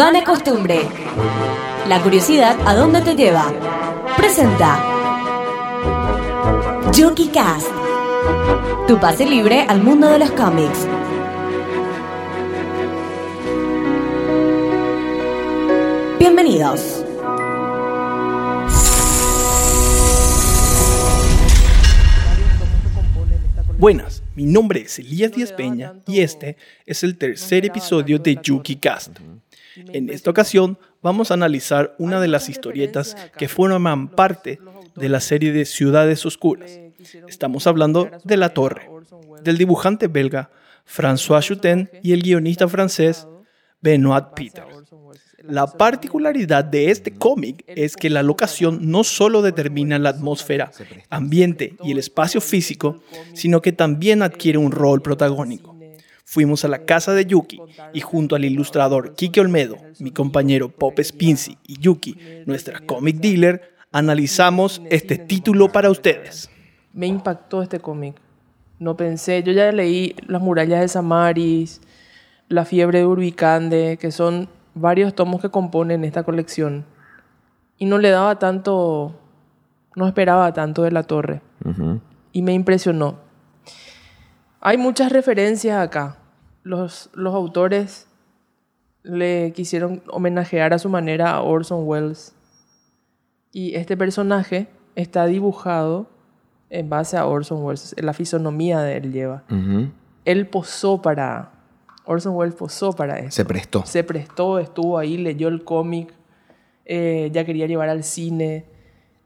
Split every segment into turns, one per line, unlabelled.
Vana Costumbre. La curiosidad a dónde te lleva. Presenta. Jockey Cast. Tu pase libre al mundo de los cómics. Bienvenidos.
Buenas, mi nombre es Elías Díaz Peña y este es el tercer episodio de Yuki Cast. En esta ocasión vamos a analizar una de las historietas que forman parte de la serie de Ciudades Oscuras. Estamos hablando de La Torre, del dibujante belga François Chutin y el guionista francés Benoit Peters. La particularidad de este cómic es que la locación no solo determina la atmósfera, ambiente y el espacio físico, sino que también adquiere un rol protagónico. Fuimos a la casa de Yuki y junto al ilustrador Kike Olmedo, mi compañero Pop Spincy y Yuki, nuestra comic dealer, analizamos este título para ustedes.
Me impactó este cómic. No pensé, yo ya leí Las murallas de Samaris, La fiebre de Urbicande, que son varios tomos que componen esta colección. Y no le daba tanto, no esperaba tanto de la torre. Y me impresionó. Hay muchas referencias acá. Los, los autores le quisieron homenajear a su manera a Orson Welles. Y este personaje está dibujado en base a Orson Welles. La fisonomía de él lleva. Él posó para, Orson Welles posó para eso.
Se prestó.
Se prestó, estuvo ahí, leyó el cómic, eh, ya quería llevar al cine.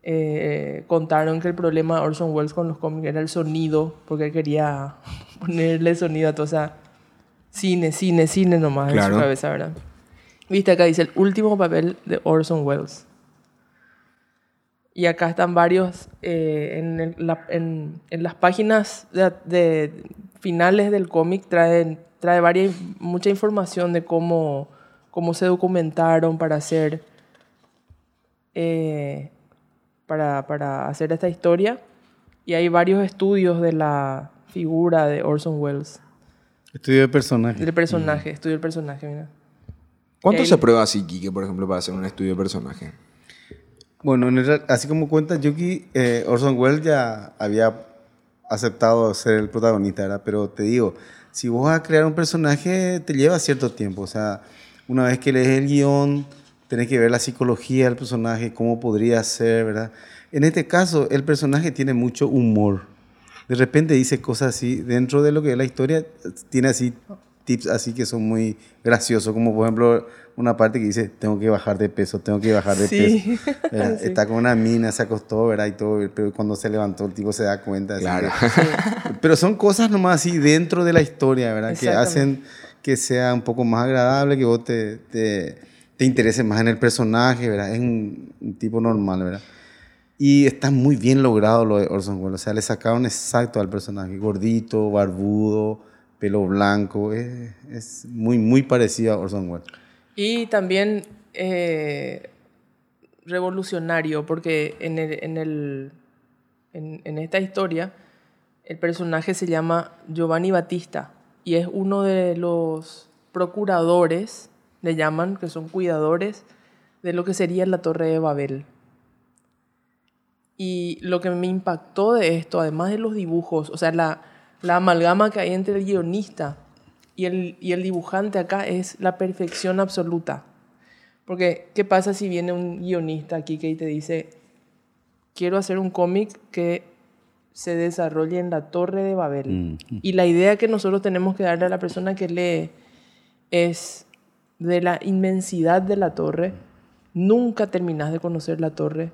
Eh, contaron que el problema de Orson Welles con los cómics era el sonido, porque él quería ponerle sonido a todo. O sea, cine, cine, cine nomás en su cabeza, ¿verdad? Viste, acá dice el último papel de Orson Welles. Y acá están varios, eh, en, la, en, en, las páginas de, de finales del cómic traen trae varias, mucha información de cómo, cómo se documentaron para hacer, eh, para, para hacer esta historia. Y hay varios estudios de la figura de Orson Welles.
Estudio de personaje.
Del personaje, estudio del personaje, mira.
¿Cuánto se prueba así, Kike, por ejemplo, para hacer un estudio de personaje?
Bueno, así como cuenta Yuki, eh, Orson Welles ya había aceptado ser el protagonista, ¿verdad? Pero te digo, si vos vas a crear un personaje, te lleva cierto tiempo. O sea, una vez que lees el guion, tenés que ver la psicología del personaje, cómo podría ser, ¿verdad? En este caso, el personaje tiene mucho humor. De repente dice cosas así, dentro de lo que es la historia, tiene así tips así que son muy graciosos, como por ejemplo una parte que dice, tengo que bajar de peso, tengo que bajar de peso. Está con una mina, se acostó, ¿verdad? Y todo, pero cuando se levantó el tipo se da cuenta.
Claro.
pero son cosas nomás así dentro de la historia, ¿verdad? Que hacen que sea un poco más agradable, que vos te, te, te intereses más en el personaje, ¿verdad? Es un, un, tipo normal, ¿verdad? Y está muy bien logrado lo de Orson Welles. O sea, le sacaron exacto al personaje, gordito, barbudo, pelo blanco. Es, es muy, muy parecido a Orson Welles.
Y también eh, revolucionario, porque en, el, en, el, en, en, esta historia el personaje se llama Giovanni Battista y es uno de los procuradores, le llaman, que son cuidadores de lo que sería la Torre de Babel. Y lo que me impactó de esto, además de los dibujos, o sea, la, la amalgama que hay entre el guionista y el, y el dibujante acá es la perfección absoluta. Porque, ¿qué pasa si viene un guionista aquí que te dice, quiero hacer un cómic que se desarrolle en la Torre de Babel? Mm. Y la idea que nosotros tenemos que darle a la persona que lee es de la inmensidad de la torre. Nunca terminas de conocer la torre.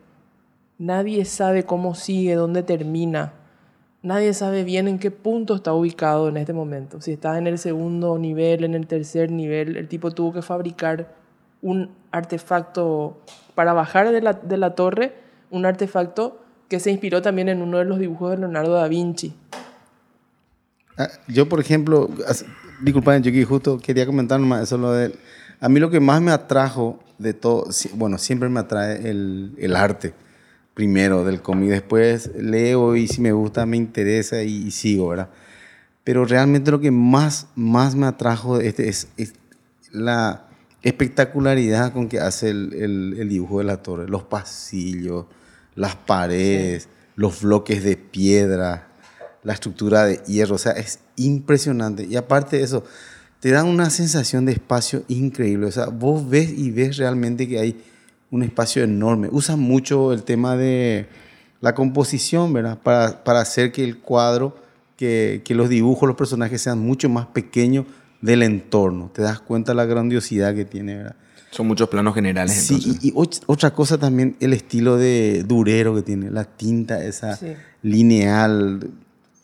Nadie sabe cómo sigue, dónde termina. Nadie sabe bien en qué punto está ubicado en este momento. Si está en el segundo nivel, en el tercer nivel, el tipo tuvo que fabricar un artefacto para bajar de la, de la torre, un artefacto que se inspiró también en uno de los dibujos de Leonardo da Vinci.
Ah, yo, por ejemplo, disculpen, yo justo quería comentar nomás eso, lo de, a mí lo que más me atrajo de todo, bueno, siempre me atrae el, el arte primero del cómic. Después leo y si me gusta me interesa y, y, sigo, ¿verdad? Pero realmente lo que más, más me atrajo este es, la, espectacularidad con que hace el, el- el dibujo de la torre. Los pasillos, las paredes, los bloques de piedra, la estructura de hierro. O sea, es impresionante. Y aparte de eso, te da una sensación de espacio increíble. O sea, vos ves y ves realmente que hay un espacio enorme. Usa mucho el tema de la composición, ¿verdad? Para, para hacer que el cuadro, que, que los dibujos, los personajes sean mucho más pequeños del entorno. Te das cuenta de la grandiosidad que tiene, ¿verdad?
Son muchos planos generales,
Sí,
entonces.
y, otra cosa también, el estilo de durero que tiene, la tinta esa
Sí.
lineal,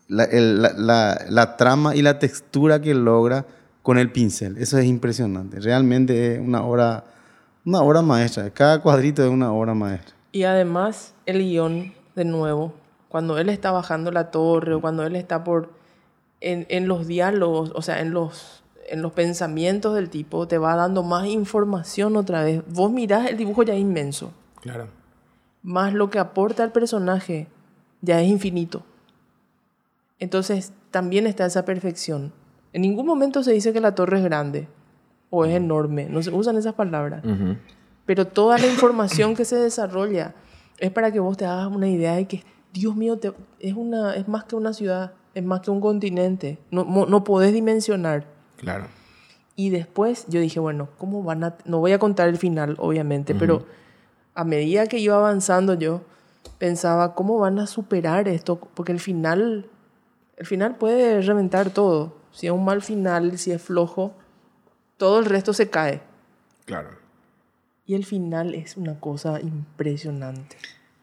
la, el- la- la- la trama y la textura que logra con el pincel. Eso es impresionante. Realmente es una obra, una obra maestra. Cada cuadrito es una obra maestra.
Y además, el guion, de nuevo, cuando él está bajando la torre o cuando él está por. En, en los diálogos, o sea, en los, en los pensamientos del tipo, te va dando más información otra vez. Vos mirás, el dibujo ya es inmenso.
Claro.
Más lo que aporta el personaje ya es infinito. Entonces, también está esa perfección. En ningún momento se dice que la torre es grande o es enorme. No se usan esas palabras. Pero toda la información que se desarrolla es para que vos te hagas una idea de que, Dios mío, te- es, una, es más que una ciudad, es más que un continente. No, mo- no podés dimensionar.
Claro.
Y después yo dije, bueno, ¿cómo van a...? No voy a contar el final, obviamente, pero a medida que iba avanzando yo, pensaba, ¿cómo van a superar esto? Porque el final, el final puede reventar todo. Si es un mal final, si es flojo, todo el resto se cae.
Claro.
Y el final es una cosa impresionante.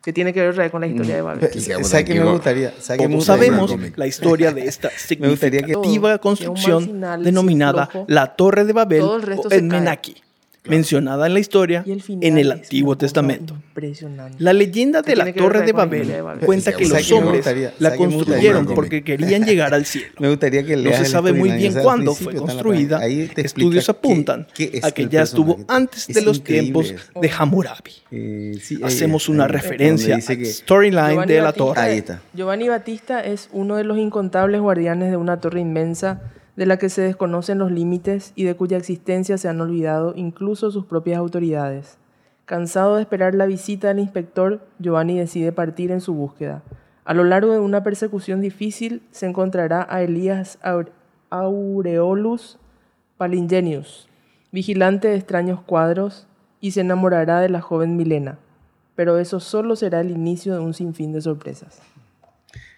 Que tiene que ver con la historia de
sí,
¿Sabes qué me gustaría? ¿Sabes qué me
Todos
gustaría?
sabemos la historia de esta
Me gustaría que-
significativa
Todo,
construcción
que final, si
denominada la Torre de Babel
todo el resto
o
se
el
cae.
Mencionada en la historia
Y el final
en el Antiguo Testamento.
Impresionante.
La leyenda de la Torre de Babel
historia de Babel.
cuenta que los
¿sabes qué me
hombres
gustaría?
la
¿sabes qué me
construyeron
gustaría?
porque querían llegar al cielo.
Me gustaría que
No se sabe muy bien
o sea, al
cuándo fue construida. Estudios apuntan
qué es
a que ya estuvo antes
Es
de los tiempos
eso.
de Hammurabi.
Eh, sí, ahí
Hacemos una
ahí
referencia al storyline de la torre.
Giovanni Batista es uno de los incontables guardianes de una torre inmensa de la que se desconocen los límites y de cuya existencia se han olvidado incluso sus propias autoridades. Cansado de esperar la visita del inspector, Giovanni decide partir en su búsqueda. A lo largo de una persecución difícil se encontrará a Elías Aure- Aureolus Palingenius, vigilante de extraños cuadros, y se enamorará de la joven Milena. Pero eso solo será el inicio de un sinfín de sorpresas.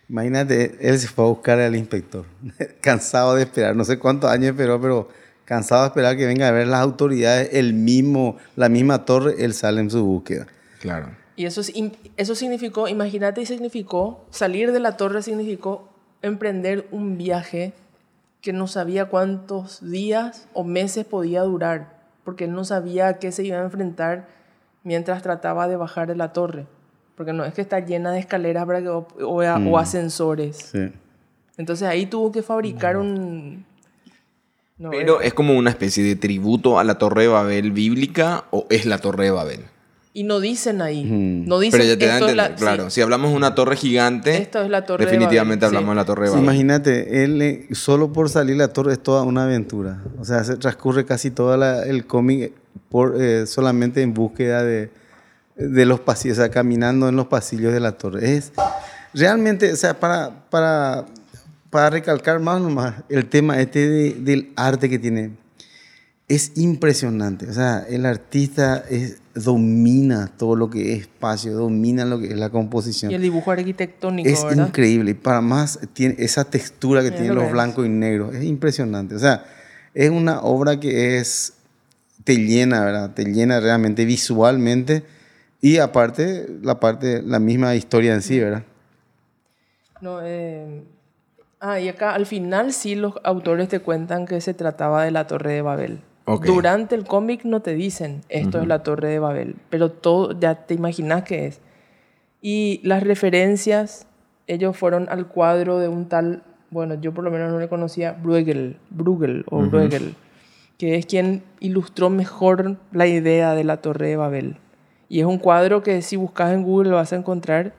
Imagínate, él se fue a buscar al inspector, cansado de esperar, no sé cuántos años esperó, pero cansado de esperar que venga a ver las autoridades, el mismo, la misma torre, él sale en su búsqueda.
Claro.
Y eso, es eso significó, imagínate, y significó, salir de la torre significó emprender un viaje que no sabía cuántos días o meses podía durar, porque él no sabía a qué se iba a enfrentar mientras trataba de bajar de la torre. Porque no es que está llena de escaleras para que- o, o- o ascensores.
Sí.
Entonces ahí tuvo que fabricar un... no,
Pero es como una especie de tributo a la Torre de Babel bíblica o es la Torre de Babel.
y no dicen ahí.
Ujú.
No dicen
Pero ya te da a
esto es
entender,
la-
claro.
sí,
Si hablamos de una torre gigante,
Esto es la Torre de
definitivamente
Babel,
hablamos
sí.
de la Torre de
Sí,
Babel.
imagínate, él eh, solo por salir la torre es toda una aventura. O sea, se transcurre casi todo el cómic por, eh, solamente en búsqueda de, de los pasillos, o sea, caminando en los pasillos de la torre. Es realmente, o sea, para, para, para recalcar más nomás el tema este de- del arte que tiene, es impresionante. O sea, el artista es- domina todo lo que es espacio, domina lo que es la composición.
Y el dibujo arquitectónico,
Es
¿verdad?
increíble. Y para más, tiene esa textura que
Es
tienen
lo
los blancos y negros. Es impresionante. O sea, es una obra que es. Te llena, ¿verdad? Te llena realmente visualmente. Y aparte, la parte, la misma historia en sí, ¿verdad?
No, eh, Ah, y acá al final sí los autores te cuentan que se trataba de la Torre de Babel.
Ok.
Durante el cómic no te dicen esto es la Torre de Babel, pero todo ya te imaginas que es. Y las referencias, ellos fueron al cuadro de un tal, bueno, yo por lo menos no le conocía, Bruegel, Bruegel o Bruegel, que es quien ilustró mejor la idea de la Torre de Babel. Y es un cuadro que si buscas en Google lo vas a encontrar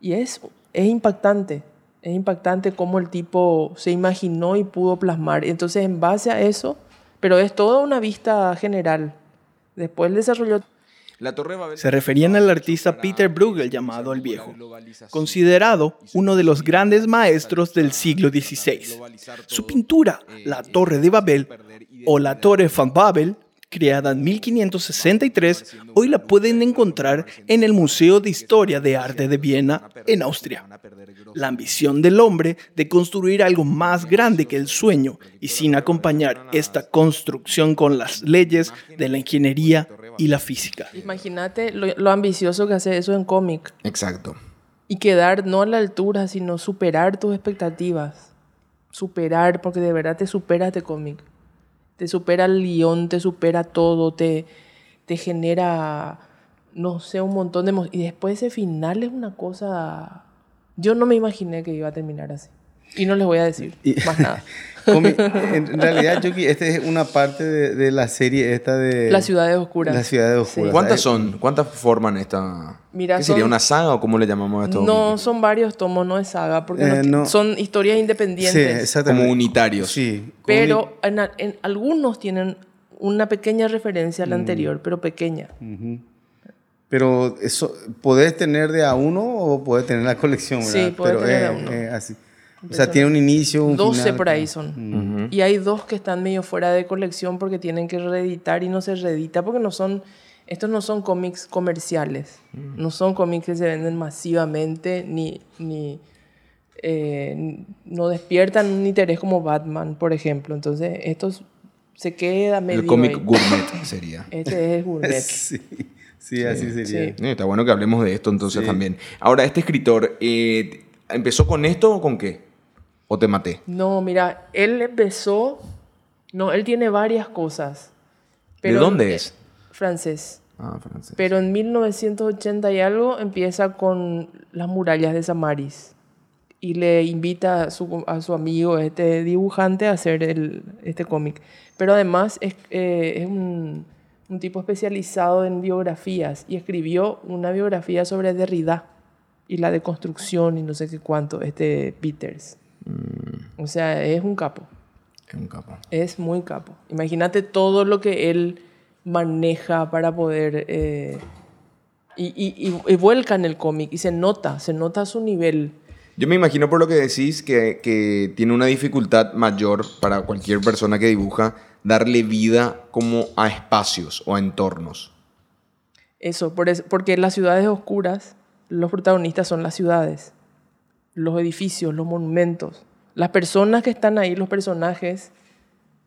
y es, es impactante. Es impactante cómo el tipo se imaginó y pudo plasmar. Entonces, en base a eso, Pero es toda una vista general. Después desarrolló
La Torre de Babel
Se referían al artista Peter Bruegel llamado el Viejo, considerado uno de los grandes maestros del siglo XVI. Su pintura, La Torre de Babel o La Torre van Babel, creada en 1563, hoy la pueden encontrar en el Museo de Historia de Arte de Viena, en Austria. La ambición del hombre de construir algo más grande que el sueño y sin acompañar esta construcción con las leyes de la ingeniería y la física.
Imagínate lo, lo ambicioso que hace eso en cómic.
Exacto.
Y quedar no a la altura, sino superar tus expectativas. Superar, porque de verdad te supera este cómic. Te supera el guion, te supera todo, te, te genera, no sé, un montón de... Y después ese final es una cosa... Yo no me imaginé que iba a terminar así. Y no les voy a decir
Y-
más nada.
En realidad, Chucky, esta es una parte de, de la serie esta de...
Las ciudades oscuras.
Las ciudades
Sí.
oscuras.
¿Cuántas
Eh,
son? ¿Cuántas forman esta?
Mira,
¿Qué sería una saga o cómo le llamamos a esto?
No, son varios tomos, no es saga, porque
Eh, no.
son historias
Sí,
independientes.
exactamente.
Como unitarios.
Sí. como
Pero en, algunos tienen una pequeña referencia a
Mm.
la anterior, pero pequeña.
Pero eso, ¿podés tener de a uno o podés tener la colección?
Sí,
¿verdad?
podés
Pero
tener de a uno.
es así. O sea, tiene un inicio, un
12
final,
por ahí son. Y hay dos que están medio fuera de colección porque tienen que reeditar y no se reedita porque no son, estos no son cómics comerciales. No son cómics que se venden masivamente ni, ni eh, no despiertan un interés como Batman, por ejemplo. Entonces, estos se queda medio
El cómic
ahí.
gourmet sería.
Este es gourmet.
Sí, sí, así sería.
Sí.
Está bueno que hablemos de esto entonces también. Ahora, este escritor, eh, ¿empezó con esto o con qué? ¿O te maté?
No, mira, él empezó. No, él tiene varias cosas.
¿De dónde es?
Francés.
Ah, francés.
Pero en 1980 y algo empieza con las murallas de Samaris. Y le invita a su, a su amigo, este dibujante, a hacer el, este cómic. Pero además es, eh, es un, un tipo especializado en biografías y escribió una biografía sobre Derrida y la deconstrucción y no sé qué cuánto, este Peters. O sea, es un capo.
Es un capo.
Es muy capo. Imagínate todo lo que él maneja para poder... eh, y, y, y- y vuelca en el cómic y se nota, se nota su nivel.
Yo me imagino por lo que decís que, que tiene una dificultad mayor para cualquier persona que dibuja darle vida como a espacios o a entornos.
Eso, por eso, porque en las ciudades oscuras, los protagonistas son las ciudades, los edificios, los monumentos. Las personas que están ahí, los personajes,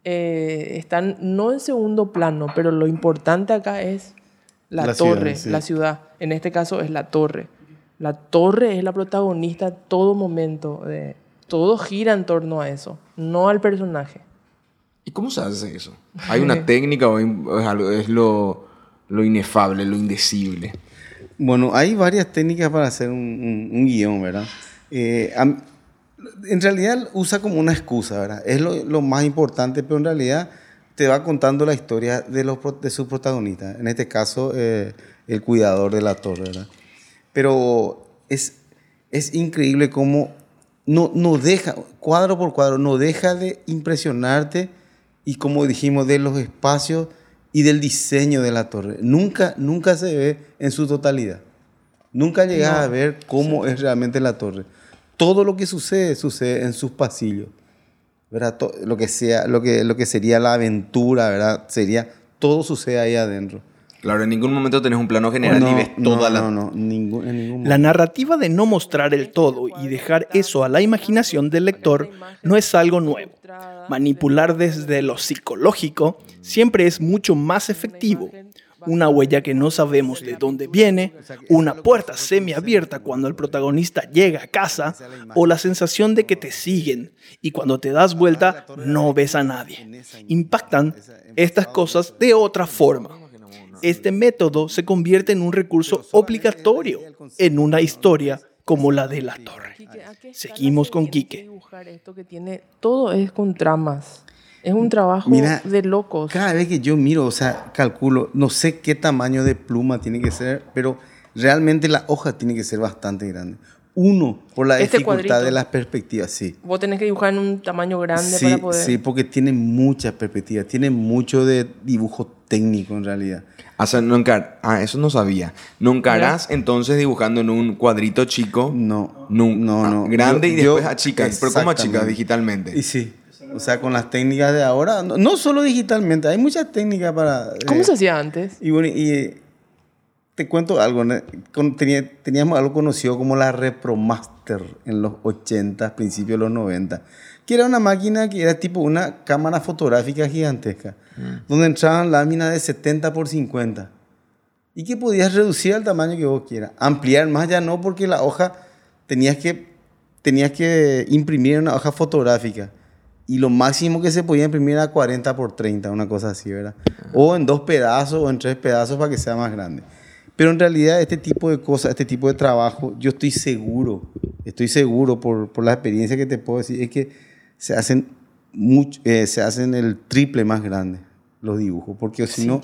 eh, están no en segundo plano, pero lo importante acá es la,
La ciudad,
torre,
sí.
la ciudad. En este caso es la torre. La torre es la protagonista a todo momento. de- todo gira en torno a eso, no al personaje.
¿Y cómo se hace eso? ¿Hay una técnica o es, algo- es lo, lo inefable, lo indecible?
Bueno, hay varias técnicas para hacer un, un- un guion, ¿verdad? Eh, en realidad usa como una excusa, ¿verdad? Es lo, lo más importante, pero en realidad te va contando la historia de, los, de sus protagonistas. En este caso, eh, el cuidador de la torre, ¿verdad? Pero es, es increíble cómo no, no deja, cuadro por cuadro, no deja de impresionarte y como dijimos, de los espacios y del diseño de la torre. Nunca, nunca se ve en su totalidad. Nunca llegas a ver cómo es realmente la torre. Todo lo que sucede, sucede en sus pasillos. ¿verdad? Lo que, sea, lo, que, lo que sería la aventura, ¿verdad? Sería, todo sucede ahí adentro.
Claro, en ningún momento tenés un plano general
no,
y ves
no,
toda la...
No, no, ningún, en ningún
La narrativa de no mostrar el todo y dejar eso a la imaginación del lector no es algo nuevo. Manipular desde lo psicológico siempre es mucho más efectivo. Una huella que no sabemos de dónde viene, una puerta semiabierta cuando el protagonista llega a casa, o la sensación de que te siguen y cuando te das vuelta no ves a nadie. Impactan estas cosas de otra forma. Este método se convierte en un recurso obligatorio en una historia como la de la torre.
Quique, ¿a qué escala
Seguimos
se
con Quique.
dibujar esto que tiene todo es con tramas. Es un trabajo
Mira,
de locos.
Cada vez que yo miro, o sea, calculo, no sé qué tamaño de pluma tiene que ser, pero realmente la hoja tiene que ser bastante grande. Uno, por la
Este
dificultad
cuadrito.
de las perspectivas, sí.
Vos tenés que dibujar en un tamaño grande
Sí,
para poder.
sí, porque tiene muchas perspectivas, tiene mucho de dibujo técnico en realidad.
O sea, no encar- ah, eso no sabía. ¿No encarás entonces dibujando en un cuadrito chico?
No,
Nun-
no,
ah,
no.
Grande y
Yo- yo-
después achicas. Pero ¿cómo achicas digitalmente?
Y sí, o sea, con las técnicas de ahora, no, no solo digitalmente, hay muchas técnicas para...
¿Cómo
eh,
se hacía antes?
Y bueno, y eh, te cuento algo. ¿no? Teníamos algo conocido como la Repromaster en los 80, principios de los 90, que era una máquina que era tipo una cámara fotográfica gigantesca, donde entraban láminas de 70 por 50 y que podías reducir al tamaño que vos quieras. Ampliar más ya no, porque la hoja tenías que, tenías que imprimir una hoja fotográfica. Y lo máximo que se podía imprimir era 40 por 30, una cosa así, ¿verdad? O en dos pedazos o en tres pedazos para que sea más grande. Pero en realidad este tipo de cosas, este tipo de trabajo, yo estoy seguro, estoy seguro por, por la experiencia que te puedo decir, es que se hacen, mucho, eh, se hacen el triple más grande los dibujos, porque si
Sí,
no,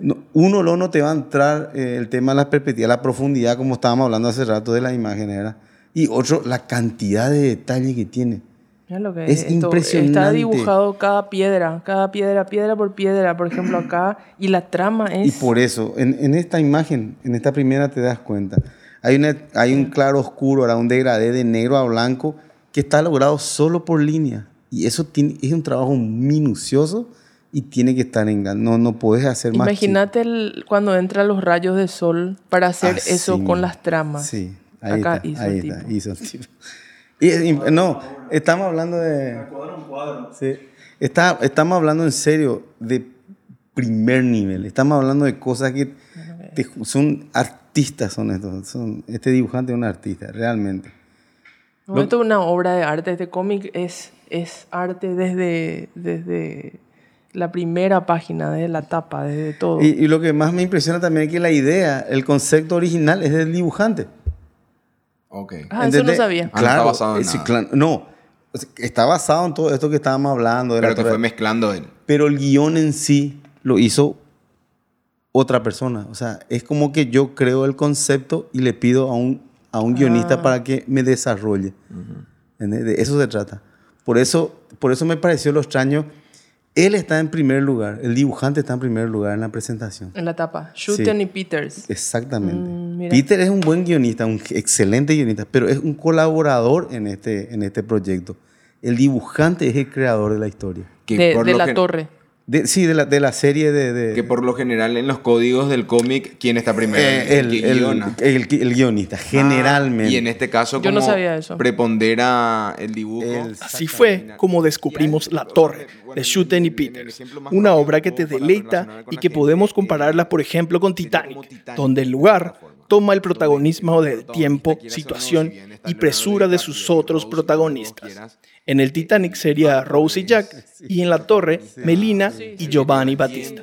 no, uno lo no te va a entrar eh, el tema de la perspectiva, la profundidad, como estábamos hablando hace rato de las imágenes, ¿verdad? Y otro, la cantidad de detalle que tiene.
Mira lo que
Es
Está
impresionante.
dibujado cada piedra, cada piedra, piedra por piedra, por ejemplo, acá. Y la trama
Y
es.
por eso, en, en esta imagen, en esta primera te das cuenta. Hay, una, hay un claro oscuro, ahora un degradé de negro a blanco que está logrado solo por línea. Y eso tiene, es un trabajo minucioso y tiene que estar en. No, no puedes hacer más.
Imagínate cuando entran los rayos de sol para hacer
Así
eso con las tramas.
Sí, ahí
Acá
está,
hizo
ahí
el
está,
tipo.
hizo el tipo. Y imp- no, estamos hablando de... Sí. Está- estamos hablando en serio de primer nivel. Estamos hablando de cosas que te son artistas, son estos. Son, este dibujante es un artista, realmente.
Es una obra de arte. Este cómic es, es arte desde, desde la primera página, desde la tapa, desde todo.
Y, y lo que más me impresiona también es que la idea, el concepto original es del dibujante.
Ok.
ah, eso no sabía.
Ah, no
Claro,
está basado en nada.
claro, no, está basado en todo esto que estábamos hablando. De la
Pero te
torre-
fue mezclando él.
pero el guion en sí lo hizo otra persona. O sea, es como que yo creo el concepto y le pido a un, a un
Ah.
guionista para que me desarrolle. ¿Entendés? De eso se trata. Por eso, por eso me pareció lo extraño. Él está en primer lugar, el dibujante está en primer lugar en la presentación.
En la tapa. Shooten
Sí.
y Peters.
Exactamente.
Mm, mira.
Peter es un buen guionista, un excelente guionista, pero es un colaborador en este, en este proyecto. El dibujante es el creador de la historia.
Que
De,
por
de
lo
la torre.
De- sí, de la, de la serie de... de-
Que por lo general en los códigos del cómic, ¿quién está primero?
Eh, el, el- el- el guionista, generalmente.
Ah, y en este caso,
Yo no
como
sabía eso.
prepondera el dibujo.
El-
Así fue como descubrimos La Torre de Shuten y Peters, una obra que te deleita y que podemos compararla, por ejemplo, con Titanic, donde el lugar toma el protagonismo del tiempo, situación y presura de sus otros protagonistas. En el Titanic sería Rose y Jack, y en La Torre, Melina y Giovanni Battista.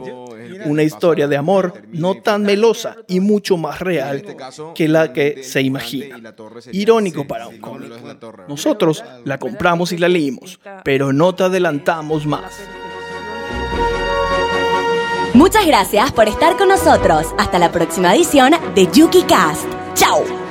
Una historia de amor no tan melosa y mucho más real que la que se imagina. Irónico para un cómic. Nosotros la compramos y la leímos, pero no te adelantamos más.
Muchas gracias por estar con nosotros. Hasta la próxima edición de Yuki Cast. ¡Chao!